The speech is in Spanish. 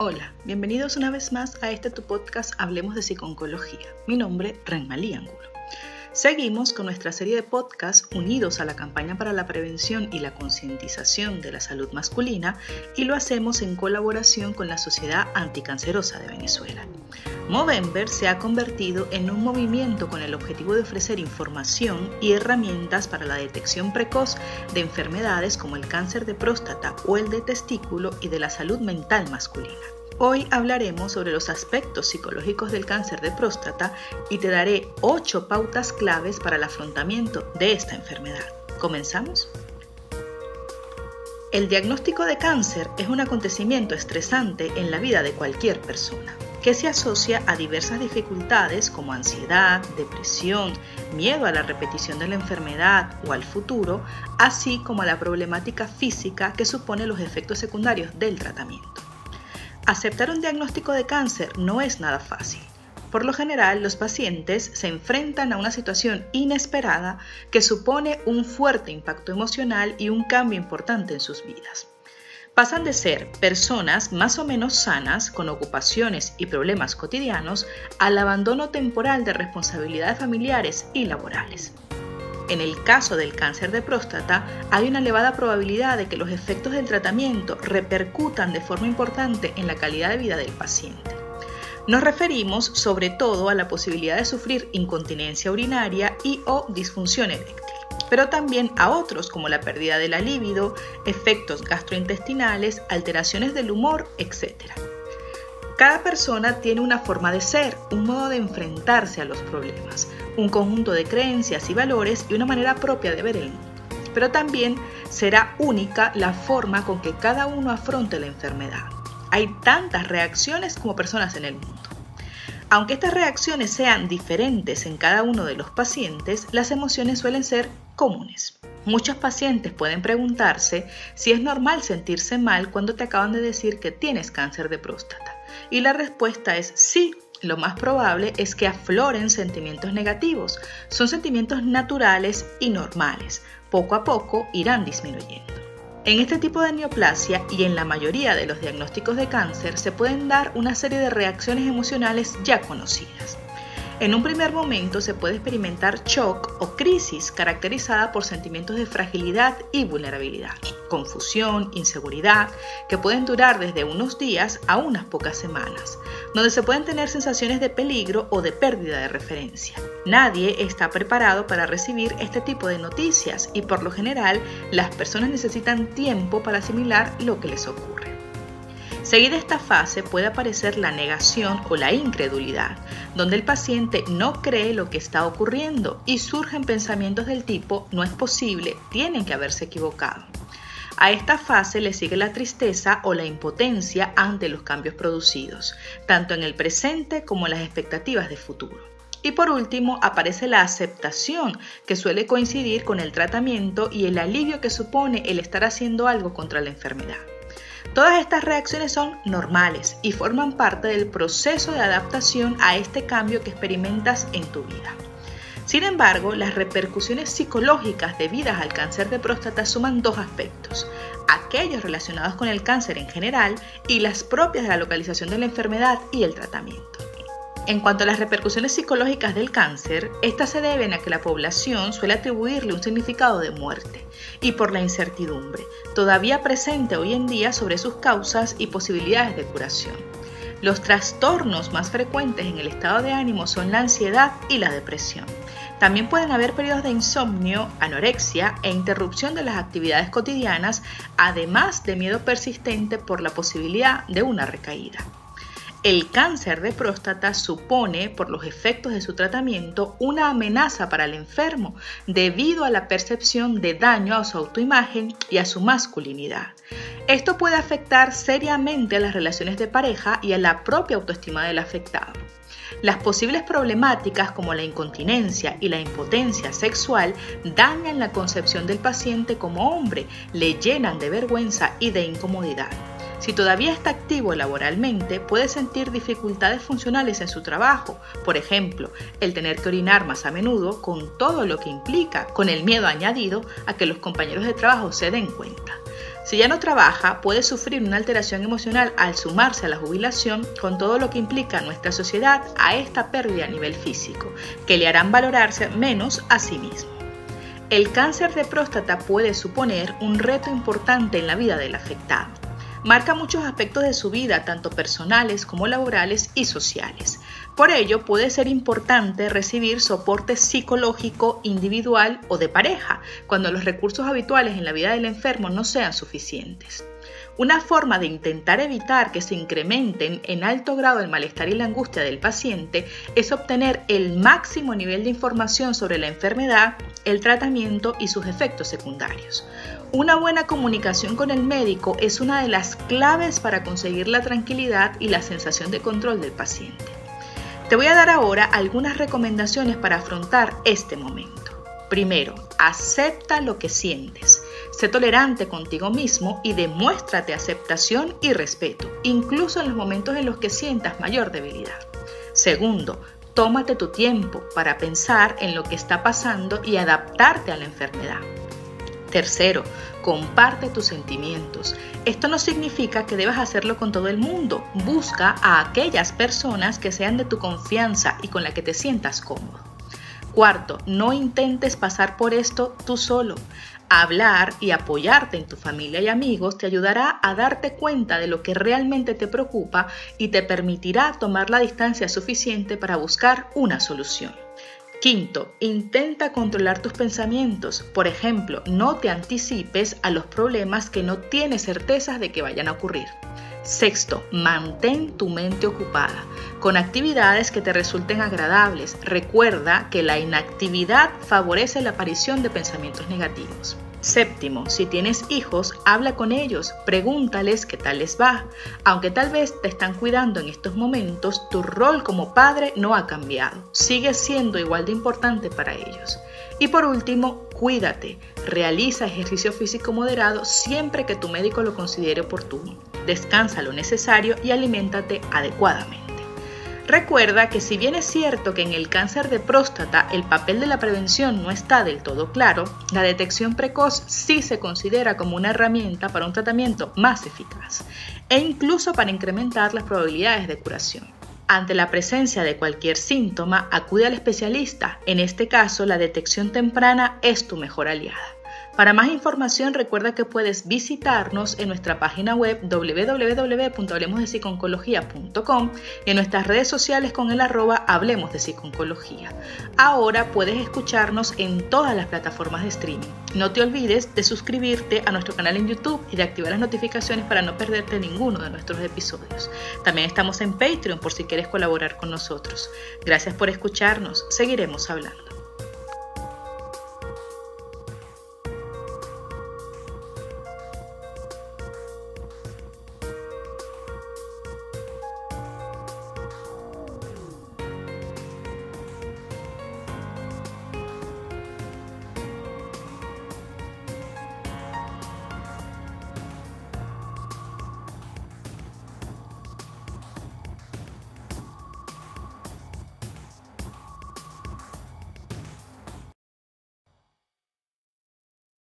Hola, bienvenidos una vez más a este tu podcast Hablemos de Psiconcología. Mi nombre Renmalí Angulo. Seguimos con nuestra serie de podcasts unidos a la campaña para la prevención y la concientización de la salud masculina y lo hacemos en colaboración con la Sociedad Anticancerosa de Venezuela. Movember se ha convertido en un movimiento con el objetivo de ofrecer información y herramientas para la detección precoz de enfermedades como el cáncer de próstata o el de testículo y de la salud mental masculina. Hoy hablaremos sobre los aspectos psicológicos del cáncer de próstata y te daré 8 pautas claves para el afrontamiento de esta enfermedad. ¿Comenzamos? El diagnóstico de cáncer es un acontecimiento estresante en la vida de cualquier persona, que se asocia a diversas dificultades como ansiedad, depresión, miedo a la repetición de la enfermedad o al futuro, así como a la problemática física que supone los efectos secundarios del tratamiento. Aceptar un diagnóstico de cáncer no es nada fácil. Por lo general, los pacientes se enfrentan a una situación inesperada que supone un fuerte impacto emocional y un cambio importante en sus vidas. Pasan de ser personas más o menos sanas, con ocupaciones y problemas cotidianos, al abandono temporal de responsabilidades familiares y laborales. En el caso del cáncer de próstata, hay una elevada probabilidad de que los efectos del tratamiento repercutan de forma importante en la calidad de vida del paciente. Nos referimos sobre todo a la posibilidad de sufrir incontinencia urinaria y o disfunción eréctil, pero también a otros como la pérdida de la libido, efectos gastrointestinales, alteraciones del humor, etc. Cada persona tiene una forma de ser, un modo de enfrentarse a los problemas, un conjunto de creencias y valores y una manera propia de ver el mundo. Pero también será única la forma con que cada uno afronte la enfermedad. Hay tantas reacciones como personas en el mundo. Aunque estas reacciones sean diferentes en cada uno de los pacientes, las emociones suelen ser comunes. Muchos pacientes pueden preguntarse si es normal sentirse mal cuando te acaban de decir que tienes cáncer de próstata. Y la respuesta es sí. Lo más probable es que afloren sentimientos negativos. Son sentimientos naturales y normales. Poco a poco irán disminuyendo. En este tipo de neoplasia y en la mayoría de los diagnósticos de cáncer se pueden dar una serie de reacciones emocionales ya conocidas. En un primer momento se puede experimentar shock o crisis caracterizada por sentimientos de fragilidad y vulnerabilidad, confusión, inseguridad, que pueden durar desde unos días a unas pocas semanas, donde se pueden tener sensaciones de peligro o de pérdida de referencia. Nadie está preparado para recibir este tipo de noticias y por lo general las personas necesitan tiempo para asimilar lo que les ocurre. Seguida esta fase puede aparecer la negación o la incredulidad, donde el paciente no cree lo que está ocurriendo y surgen pensamientos del tipo no es posible, tienen que haberse equivocado. A esta fase le sigue la tristeza o la impotencia ante los cambios producidos, tanto en el presente como en las expectativas de futuro. Y por último, aparece la aceptación, que suele coincidir con el tratamiento y el alivio que supone el estar haciendo algo contra la enfermedad. Todas estas reacciones son normales y forman parte del proceso de adaptación a este cambio que experimentas en tu vida. Sin embargo, las repercusiones psicológicas debidas al cáncer de próstata suman dos aspectos, aquellos relacionados con el cáncer en general y las propias de la localización de la enfermedad y el tratamiento. En cuanto a las repercusiones psicológicas del cáncer, estas se deben a que la población suele atribuirle un significado de muerte y por la incertidumbre, todavía presente hoy en día sobre sus causas y posibilidades de curación. Los trastornos más frecuentes en el estado de ánimo son la ansiedad y la depresión. También pueden haber periodos de insomnio, anorexia e interrupción de las actividades cotidianas, además de miedo persistente por la posibilidad de una recaída. El cáncer de próstata supone, por los efectos de su tratamiento, una amenaza para el enfermo debido a la percepción de daño a su autoimagen y a su masculinidad. Esto puede afectar seriamente a las relaciones de pareja y a la propia autoestima del afectado. Las posibles problemáticas como la incontinencia y la impotencia sexual dañan la concepción del paciente como hombre, le llenan de vergüenza y de incomodidad. Si todavía está activo laboralmente, puede sentir dificultades funcionales en su trabajo, por ejemplo, el tener que orinar más a menudo con todo lo que implica, con el miedo añadido a que los compañeros de trabajo se den cuenta. Si ya no trabaja, puede sufrir una alteración emocional al sumarse a la jubilación con todo lo que implica nuestra sociedad a esta pérdida a nivel físico, que le harán valorarse menos a sí mismo. El cáncer de próstata puede suponer un reto importante en la vida del afectado. Marca muchos aspectos de su vida, tanto personales como laborales y sociales. Por ello, puede ser importante recibir soporte psicológico individual o de pareja, cuando los recursos habituales en la vida del enfermo no sean suficientes. Una forma de intentar evitar que se incrementen en alto grado el malestar y la angustia del paciente es obtener el máximo nivel de información sobre la enfermedad, el tratamiento y sus efectos secundarios. Una buena comunicación con el médico es una de las claves para conseguir la tranquilidad y la sensación de control del paciente. Te voy a dar ahora algunas recomendaciones para afrontar este momento. Primero, acepta lo que sientes. Sé tolerante contigo mismo y demuéstrate aceptación y respeto, incluso en los momentos en los que sientas mayor debilidad. Segundo, tómate tu tiempo para pensar en lo que está pasando y adaptarte a la enfermedad. Tercero, comparte tus sentimientos. Esto no significa que debas hacerlo con todo el mundo. Busca a aquellas personas que sean de tu confianza y con la que te sientas cómodo. Cuarto, no intentes pasar por esto tú solo. Hablar y apoyarte en tu familia y amigos te ayudará a darte cuenta de lo que realmente te preocupa y te permitirá tomar la distancia suficiente para buscar una solución. Quinto, intenta controlar tus pensamientos. Por ejemplo, no te anticipes a los problemas que no tienes certezas de que vayan a ocurrir. Sexto, mantén tu mente ocupada con actividades que te resulten agradables. Recuerda que la inactividad favorece la aparición de pensamientos negativos. Séptimo, si tienes hijos, habla con ellos, pregúntales qué tal les va. Aunque tal vez te están cuidando en estos momentos, tu rol como padre no ha cambiado. Sigue siendo igual de importante para ellos. Y por último, cuídate. Realiza ejercicio físico moderado siempre que tu médico lo considere oportuno descansa lo necesario y aliméntate adecuadamente. Recuerda que si bien es cierto que en el cáncer de próstata el papel de la prevención no está del todo claro, la detección precoz sí se considera como una herramienta para un tratamiento más eficaz e incluso para incrementar las probabilidades de curación. Ante la presencia de cualquier síntoma, acude al especialista. En este caso, la detección temprana es tu mejor aliada. Para más información recuerda que puedes visitarnos en nuestra página web www.hablemosdepsiconcología.com y en nuestras redes sociales con el arroba Hablemos de Psiconcología. Ahora puedes escucharnos en todas las plataformas de streaming. No te olvides de suscribirte a nuestro canal en YouTube y de activar las notificaciones para no perderte ninguno de nuestros episodios. También estamos en Patreon por si quieres colaborar con nosotros. Gracias por escucharnos. Seguiremos hablando.